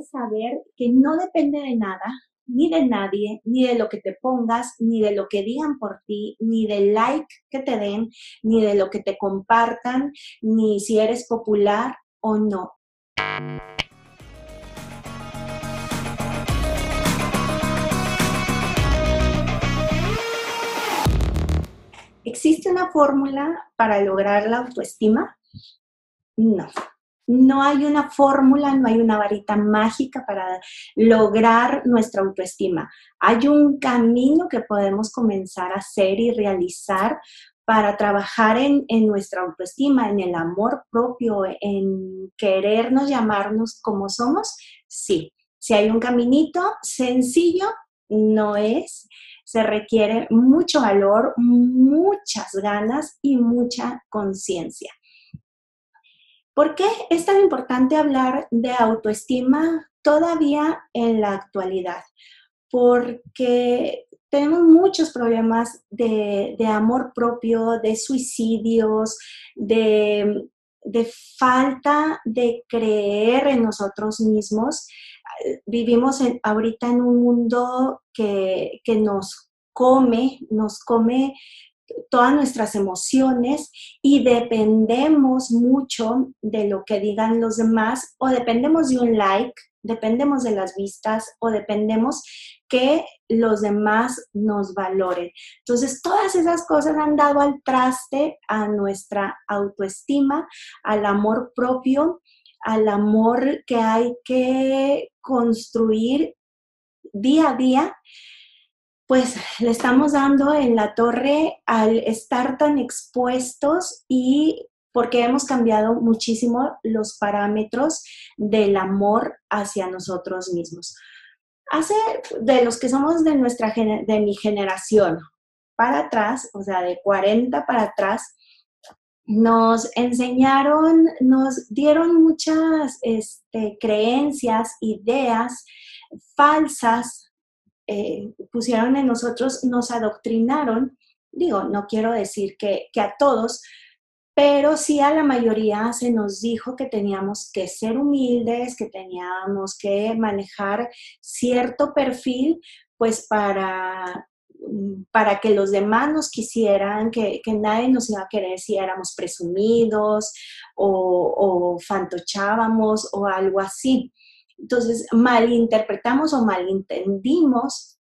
es saber que no depende de nada, ni de nadie, ni de lo que te pongas, ni de lo que digan por ti, ni del like que te den, ni de lo que te compartan, ni si eres popular o no. ¿Existe una fórmula para lograr la autoestima? No. No hay una fórmula, no hay una varita mágica para lograr nuestra autoestima. Hay un camino que podemos comenzar a hacer y realizar para trabajar en, nuestra autoestima, en el amor propio, en querernos llamarnos como somos. Sí, si hay un caminito sencillo, no es se requiere mucho valor, muchas ganas y mucha conciencia. ¿Por qué es tan importante hablar de autoestima todavía en la actualidad? Porque tenemos muchos problemas de, amor propio, de suicidios, de, falta de creer en nosotros mismos. Vivimos ahorita en un mundo que, que nos come, nos come todas nuestras emociones y dependemos mucho de lo que digan los demás o dependemos de un like, dependemos de las vistas o dependemos que los demás nos valoren. Entonces, todas esas cosas han dado al traste a nuestra autoestima, al amor propio, al amor que hay que construir día a día pues le estamos dando en la torre al estar tan expuestos y porque hemos cambiado muchísimo los parámetros del amor hacia nosotros mismos. Hace de los que somos de nuestra de mi generación para atrás, o sea, de 40 para atrás, nos enseñaron, nos dieron muchas este, creencias, ideas falsas eh, pusieron en nosotros, nos adoctrinaron, digo, no quiero decir que, a todos, pero sí a la mayoría se nos dijo que teníamos que ser humildes, que teníamos que manejar cierto perfil, pues para, para que los demás nos quisieran, que, que nadie nos iba a querer si éramos presumidos o, o fantochábamos o algo así. Entonces, malinterpretamos o malentendimos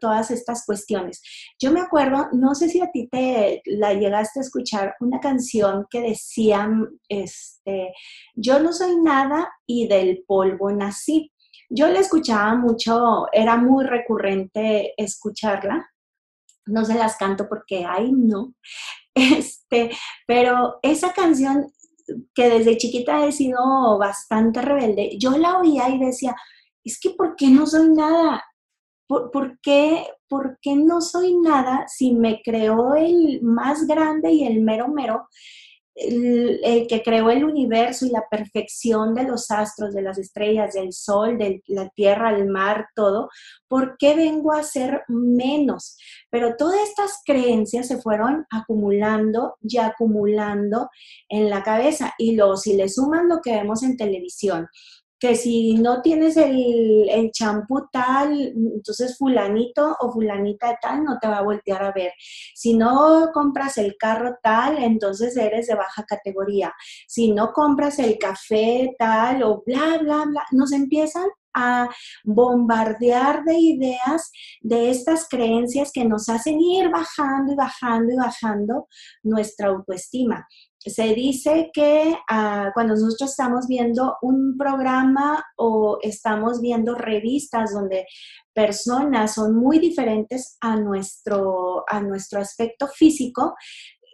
todas estas cuestiones. Yo me acuerdo, no sé si a ti te la llegaste a escuchar, una canción que decía, este, yo no soy nada y del polvo nací. Yo la escuchaba mucho, era muy recurrente escucharla. No se las canto porque, ay, no. Este, pero esa canción que desde chiquita he sido bastante rebelde, yo la oía y decía, es que ¿por qué no soy nada? ¿Por, qué, ¿Por qué no soy nada si me creó el más grande y el mero mero? El, que creó el universo y la perfección de los astros, de las estrellas, del sol, de la tierra, el mar, todo, ¿por qué vengo a ser menos? Pero todas estas creencias se fueron acumulando y acumulando en la cabeza y luego si le suman lo que vemos en televisión, que si no tienes el champú tal, entonces fulanito o fulanita tal no te va a voltear a ver. Si no compras el carro tal, entonces eres de baja categoría. Si no compras el café tal o bla, bla, bla, nos empiezan a bombardear de ideas de estas creencias que nos hacen ir bajando y bajando y bajando nuestra autoestima se dice que ah, cuando nosotros estamos viendo un programa o estamos viendo revistas donde personas son muy diferentes a nuestro, a nuestro aspecto físico,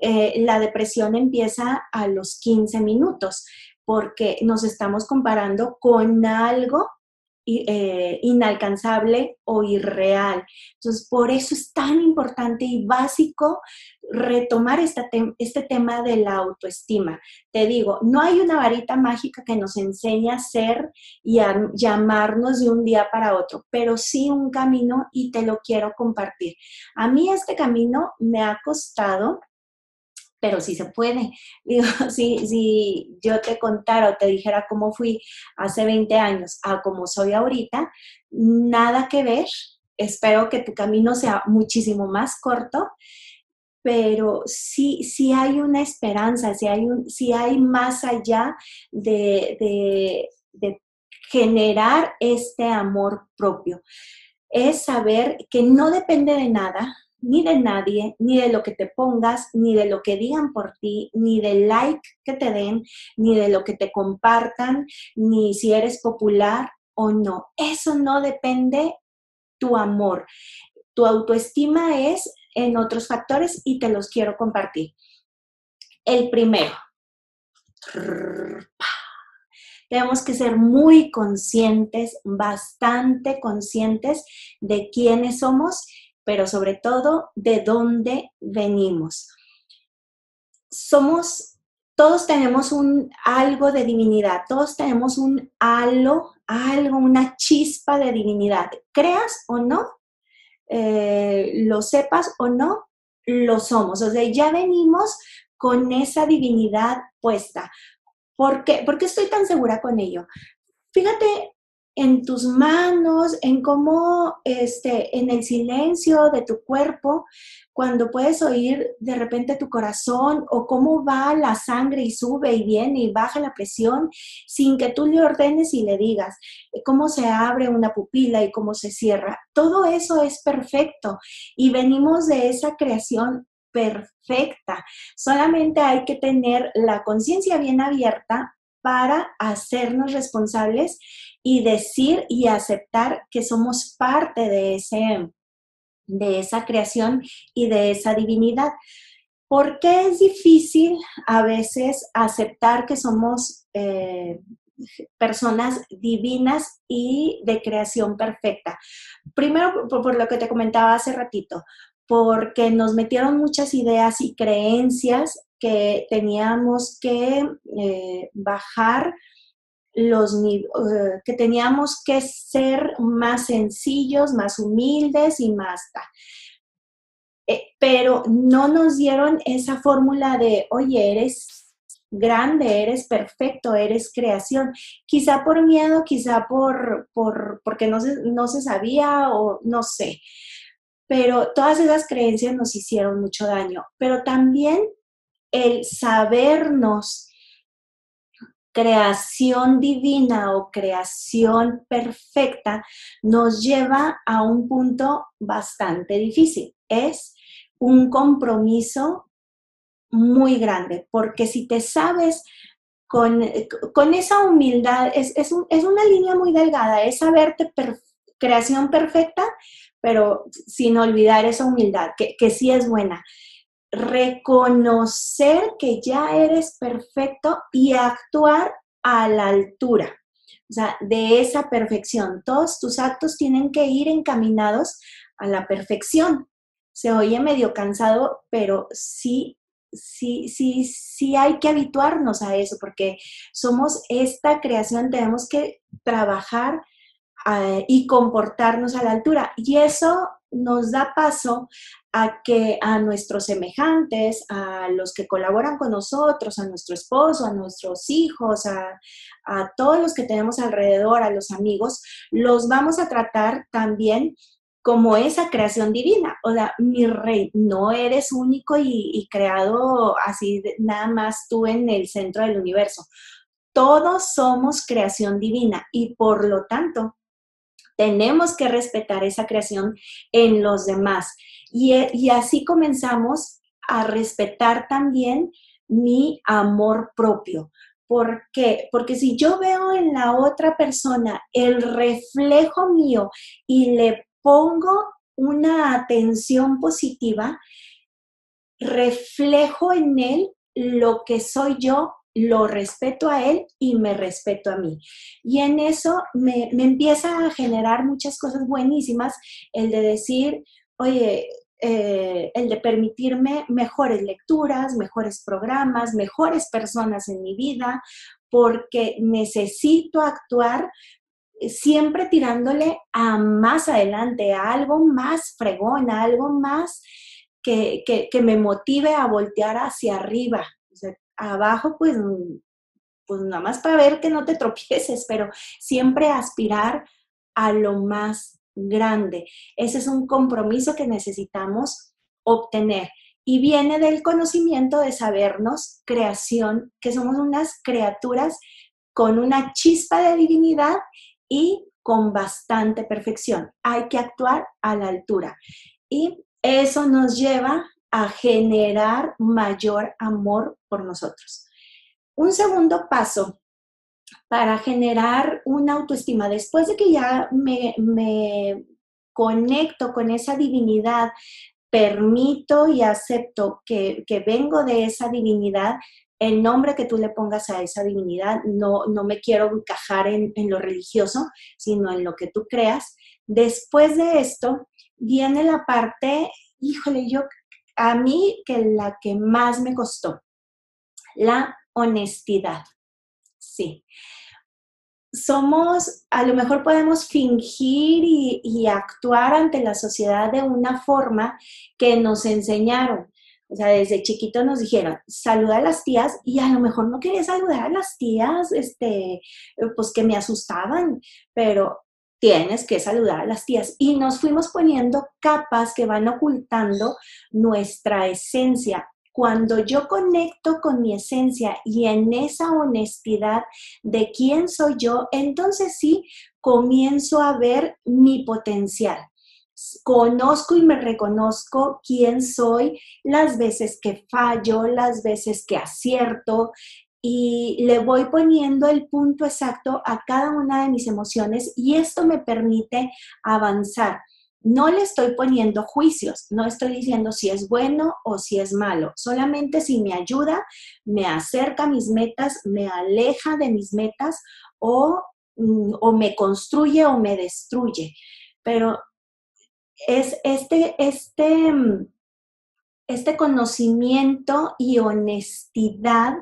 eh, la depresión empieza a los 15 minutos porque nos estamos comparando con algo eh, inalcanzable o irreal. Entonces, por eso es tan importante y básico retomar este tema de la autoestima. Te digo, no hay una varita mágica que nos enseñe a ser y a llamarnos de un día para otro, pero sí un camino y te lo quiero compartir. A mí este camino me ha costado pero sí se puede. Digo, si, si yo te contara o te dijera cómo fui hace 20 años a cómo soy ahorita, nada que ver. Espero que tu camino sea muchísimo más corto, pero sí, sí hay una esperanza, sí hay, un, hay más allá de, de, de generar este amor propio. Es saber que no depende de nada, ni de nadie, ni de lo que te pongas, ni de lo que digan por ti, ni del like que te den, ni de lo que te compartan, ni si eres popular o no. Eso no depende tu amor. Tu autoestima es en otros factores y te los quiero compartir. El primero, tenemos que ser muy conscientes, bastante conscientes de quiénes somos pero sobre todo de dónde venimos. Somos, todos tenemos un algo de divinidad, todos tenemos un halo, algo, una chispa de divinidad. Creas o no, eh, lo sepas o no, lo somos. O sea, ya venimos con esa divinidad puesta. ¿Por qué? ¿Por qué estoy tan segura con ello? Fíjate en tus manos, en cómo este, en el silencio de tu cuerpo, cuando puedes oír de repente tu corazón o cómo va la sangre y sube y viene y baja la presión sin que tú le ordenes y le digas cómo se abre una pupila y cómo se cierra. Todo eso es perfecto y venimos de esa creación perfecta. Solamente hay que tener la conciencia bien abierta para hacernos responsables y decir y aceptar que somos parte de, ese, de esa creación y de esa divinidad. ¿Por qué es difícil a veces aceptar que somos eh, personas divinas y de creación perfecta? Primero, por, lo que te comentaba hace ratito, porque nos metieron muchas ideas y creencias que teníamos que eh, bajar los eh, que teníamos que ser más sencillos, más humildes y más eh, pero no nos dieron esa fórmula de, oye, eres grande, eres perfecto, eres creación. Quizá por miedo, quizá por, por porque no se, no se sabía o no sé. Pero todas esas creencias nos hicieron mucho daño. Pero también el sabernos creación divina o creación perfecta nos lleva a un punto bastante difícil. Es un compromiso muy grande, porque si te sabes con, esa humildad, es, es, una línea muy delgada, es saberte creación perfecta, pero sin olvidar esa humildad, que, que sí es buena reconocer que ya eres perfecto y actuar a la altura, o sea, de esa perfección. Todos tus actos tienen que ir encaminados a la perfección. Se oye medio cansado, pero sí, sí, sí, sí hay que habituarnos a eso, porque somos esta creación, tenemos que trabajar eh, y comportarnos a la altura. Y eso nos da paso a que a nuestros semejantes, a los que colaboran con nosotros, a nuestro esposo, a nuestros hijos, a, todos los que tenemos alrededor, a los amigos, los vamos a tratar también como esa creación divina. O sea, mi rey, no eres único y, y creado así nada más tú en el centro del universo. Todos somos creación divina y por lo tanto tenemos que respetar esa creación en los demás. Y, así comenzamos a respetar también mi amor propio. ¿Por qué? Porque si yo veo en la otra persona el reflejo mío y le pongo una atención positiva, reflejo en él lo que soy yo lo respeto a él y me respeto a mí. Y en eso me, empieza a generar muchas cosas buenísimas, el de decir, oye, eh, el de permitirme mejores lecturas, mejores programas, mejores personas en mi vida, porque necesito actuar siempre tirándole a más adelante, a algo más fregón, a algo más que, me motive a voltear hacia arriba. Abajo, pues, pues nada más para ver que no te tropieces, pero siempre aspirar a lo más grande. Ese es un compromiso que necesitamos obtener. Y viene del conocimiento de sabernos creación, que somos unas criaturas con una chispa de divinidad y con bastante perfección. Hay que actuar a la altura. Y eso nos lleva a generar mayor amor por nosotros. Un segundo paso para generar una autoestima, después de que ya me, conecto con esa divinidad, permito y acepto que, vengo de esa divinidad, el nombre que tú le pongas a esa divinidad, no, no me quiero encajar en, en, lo religioso, sino en lo que tú creas. Después de esto, viene la parte, híjole, yo, a mí que la que más me costó, la honestidad. Sí. Somos, a lo mejor podemos fingir y, actuar ante la sociedad de una forma que nos enseñaron. O sea, desde chiquito nos dijeron, saluda a las tías y a lo mejor no quería saludar a las tías, este, pues que me asustaban, pero tienes que saludar a las tías. Y nos fuimos poniendo capas que van ocultando nuestra esencia cuando yo conecto con mi esencia y en esa honestidad de quién soy yo, entonces sí comienzo a ver mi potencial. Conozco y me reconozco quién soy, las veces que fallo, las veces que acierto, y le voy poniendo el punto exacto a cada una de mis emociones y esto me permite avanzar no le estoy poniendo juicios, no estoy diciendo si es bueno o si es malo, solamente si me ayuda, me acerca a mis metas, me aleja de mis metas o, mm, o me construye o me destruye. Pero es este, este, mm, este conocimiento y honestidad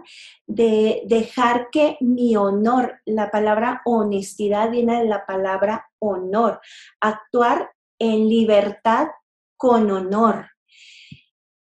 de dejar que mi honor, la palabra honestidad viene de la palabra honor, actuar en libertad con honor.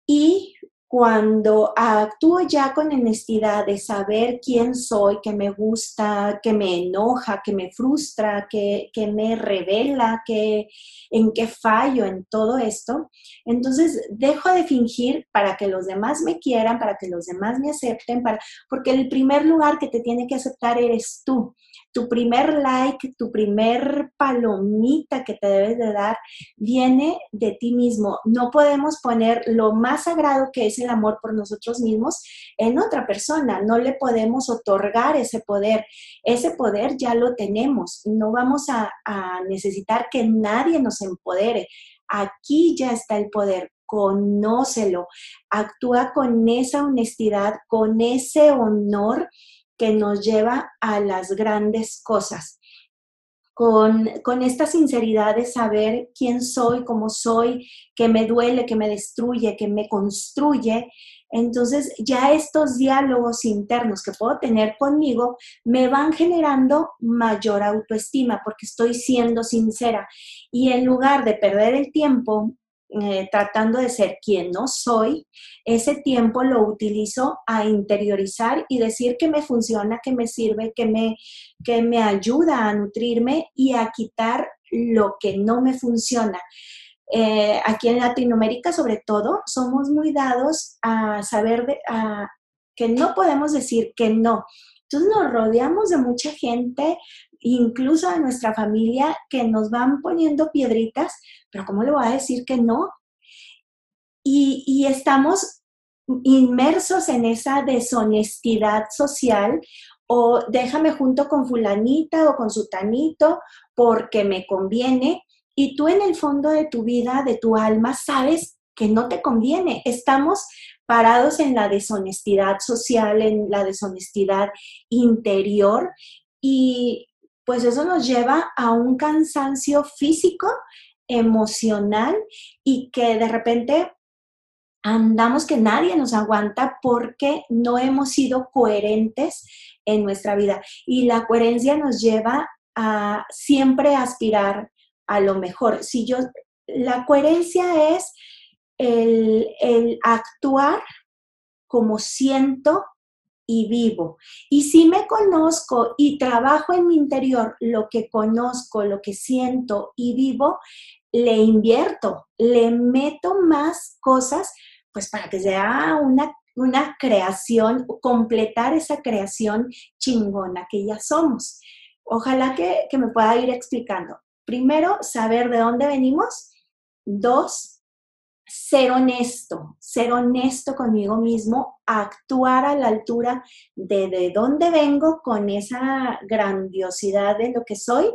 Y cuando actúo ya con honestidad de saber quién soy, que me gusta, que me enoja, que me frustra, que, me revela, que, en qué fallo en todo esto, entonces dejo de fingir para que los demás me quieran, para que los demás me acepten, para, porque el primer lugar que te tiene que aceptar eres tú tu primer like, tu primer palomita que te debes de dar, viene de ti mismo. No podemos poner lo más sagrado que es el amor por nosotros mismos en otra persona. No le podemos otorgar ese poder. Ese poder ya lo tenemos. No vamos a, a necesitar que nadie nos empodere. Aquí ya está el poder conócelo, actúa con esa honestidad, con ese honor que nos lleva a las grandes cosas. Con, con, esta sinceridad de saber quién soy, cómo soy, que me duele, que me destruye, que me construye, entonces ya estos diálogos internos que puedo tener conmigo me van generando mayor autoestima porque estoy siendo sincera. Y en lugar de perder el tiempo eh, tratando de ser quien no soy, ese tiempo lo utilizo a interiorizar y decir que me funciona, que me sirve, que me, que me ayuda a nutrirme y a quitar lo que no me funciona. Eh, aquí en Latinoamérica, sobre todo, somos muy dados a saber de, a, que no podemos decir que no. Entonces nos rodeamos de mucha gente, incluso de nuestra familia, que nos van poniendo piedritas pero ¿cómo le voy a decir que no? Y, estamos inmersos en esa deshonestidad social o déjame junto con fulanita o con sutanito porque me conviene y tú en el fondo de tu vida, de tu alma, sabes que no te conviene. Estamos parados en la deshonestidad social, en la deshonestidad interior y pues eso nos lleva a un cansancio físico emocional y que de repente andamos que nadie nos aguanta porque no hemos sido coherentes en nuestra vida. Y la coherencia nos lleva a siempre aspirar a lo mejor. Si yo, la coherencia es el, el actuar como siento y vivo. Y si me conozco y trabajo en mi interior lo que conozco, lo que siento y vivo, le invierto, le meto más cosas, pues para que sea una, una creación, completar esa creación chingona que ya somos. Ojalá que, que me pueda ir explicando. Primero, saber de dónde venimos. Dos, ser honesto, ser honesto conmigo mismo, actuar a la altura de, de dónde vengo con esa grandiosidad de lo que soy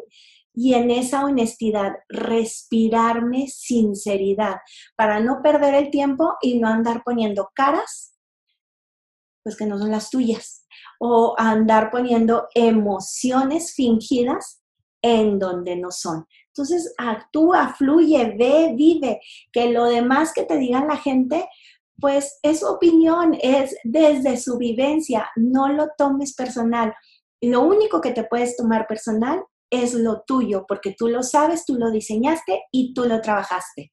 y en esa honestidad respirarme sinceridad para no perder el tiempo y no andar poniendo caras, pues que no son las tuyas, o andar poniendo emociones fingidas en donde no son. Entonces, actúa, fluye, ve, vive, que lo demás que te digan la gente, pues es opinión, es desde su vivencia, no lo tomes personal. Lo único que te puedes tomar personal es lo tuyo, porque tú lo sabes, tú lo diseñaste y tú lo trabajaste.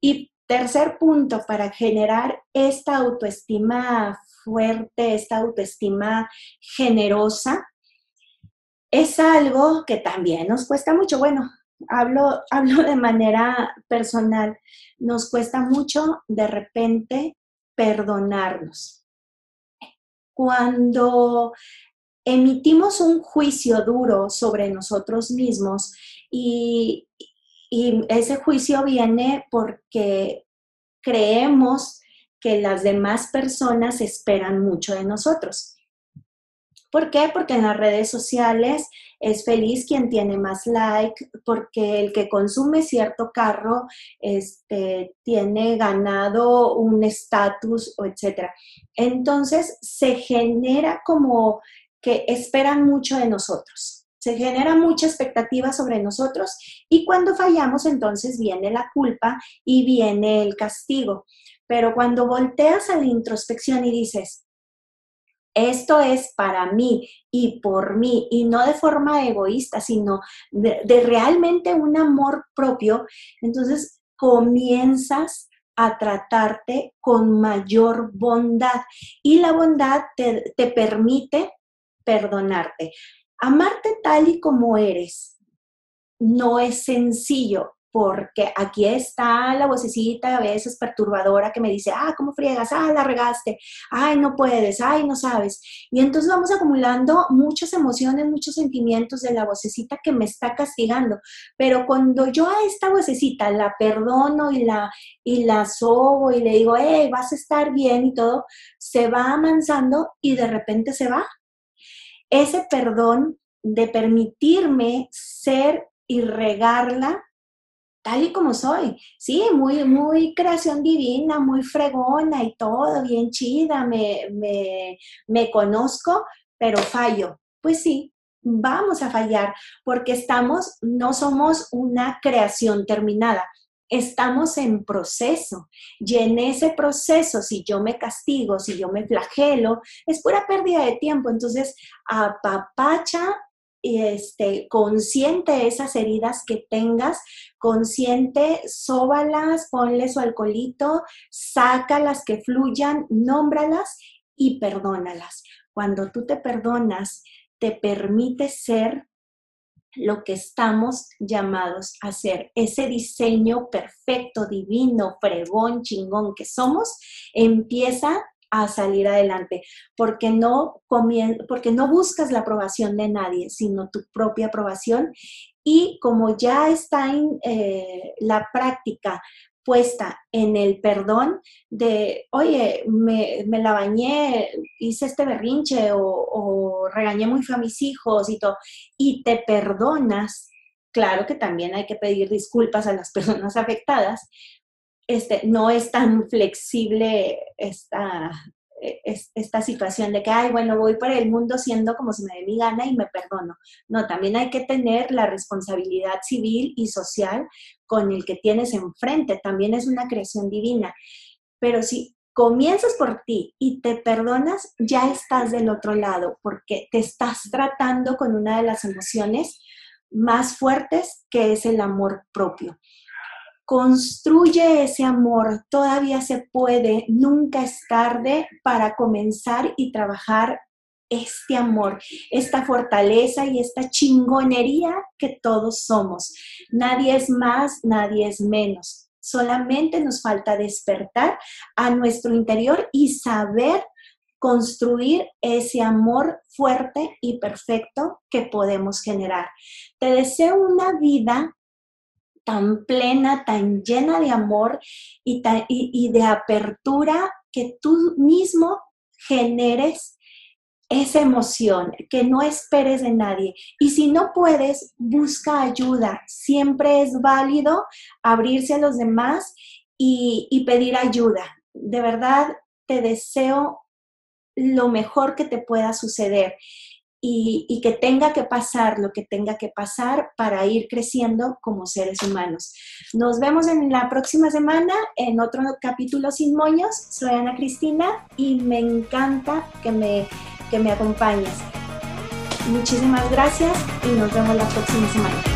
Y tercer punto, para generar esta autoestima fuerte, esta autoestima generosa, es algo que también nos cuesta mucho. Bueno, hablo, hablo de manera personal, nos cuesta mucho de repente perdonarnos. Cuando emitimos un juicio duro sobre nosotros mismos y, y ese juicio viene porque creemos que las demás personas esperan mucho de nosotros. ¿Por qué? Porque en las redes sociales es feliz quien tiene más like, porque el que consume cierto carro este, tiene ganado un estatus, etc. Entonces se genera como que esperan mucho de nosotros. Se genera mucha expectativa sobre nosotros y cuando fallamos entonces viene la culpa y viene el castigo. Pero cuando volteas a la introspección y dices, esto es para mí y por mí, y no de forma egoísta, sino de, realmente un amor propio, entonces comienzas a tratarte con mayor bondad y la bondad te, te permite perdonarte. Amarte tal y como eres no es sencillo, porque aquí está la vocecita a veces perturbadora que me dice, ah, ¿cómo friegas? Ah, la regaste, ay, no puedes, ay, no sabes. Y entonces vamos acumulando muchas emociones, muchos sentimientos de la vocecita que me está castigando. Pero cuando yo a esta vocecita la perdono y la, y la sobo y le digo, hey, vas a estar bien y todo, se va amansando y de repente se va. Ese perdón de permitirme ser y regarla tal y como soy, sí, muy, muy creación divina, muy fregona y todo, bien chida, me, me, me conozco, pero fallo. Pues sí, vamos a fallar porque estamos, no somos una creación terminada, estamos en proceso. Y en ese proceso, si yo me castigo, si yo me flagelo, es pura pérdida de tiempo. Entonces, apapacha este, consciente esas heridas que tengas, consciente, sóbalas, ponle su alcoholito, sácalas que fluyan, nómbralas y perdónalas. Cuando tú te perdonas, te permite ser lo que estamos llamados a ser. Ese diseño perfecto, divino, fregón, chingón que somos, empieza a salir adelante, porque no, porque no buscas la aprobación de nadie, sino tu propia aprobación. Y como ya está en eh, la práctica puesta en el perdón de, oye, me, la bañé, hice este berrinche o, o, regañé muy feo a mis hijos y todo, y te perdonas, claro que también hay que pedir disculpas a las personas afectadas, este, no es tan flexible esta, e, esta situación de que, ay, bueno, voy por el mundo siendo como se me dé mi gana y me perdono. No, también hay que tener la responsabilidad civil y social con el que tienes enfrente. También es una creación divina. Pero si comienzas por ti y te perdonas, ya estás del otro lado porque te estás tratando con una de las emociones más fuertes que es el amor propio. Construye ese amor, todavía se puede, nunca es tarde para comenzar y trabajar este amor, esta fortaleza y esta chingonería que todos somos. Nadie es más, nadie es menos. Solamente nos falta despertar a nuestro interior y saber construir ese amor fuerte y perfecto que podemos generar. Te deseo una vida tan plena, tan llena de amor y, y, de apertura que tú mismo generes esa emoción, que no esperes de nadie. Y si no puedes, busca ayuda. Siempre es válido abrirse a los demás y pedir ayuda. De verdad, te deseo lo mejor que te pueda suceder y, que tenga que pasar lo que tenga que pasar para ir creciendo como seres humanos. Nos vemos en la próxima semana en otro capítulo sin moños. Soy Ana Cristina y me encanta que me, que me acompañes. Muchísimas gracias y nos vemos la próxima semana.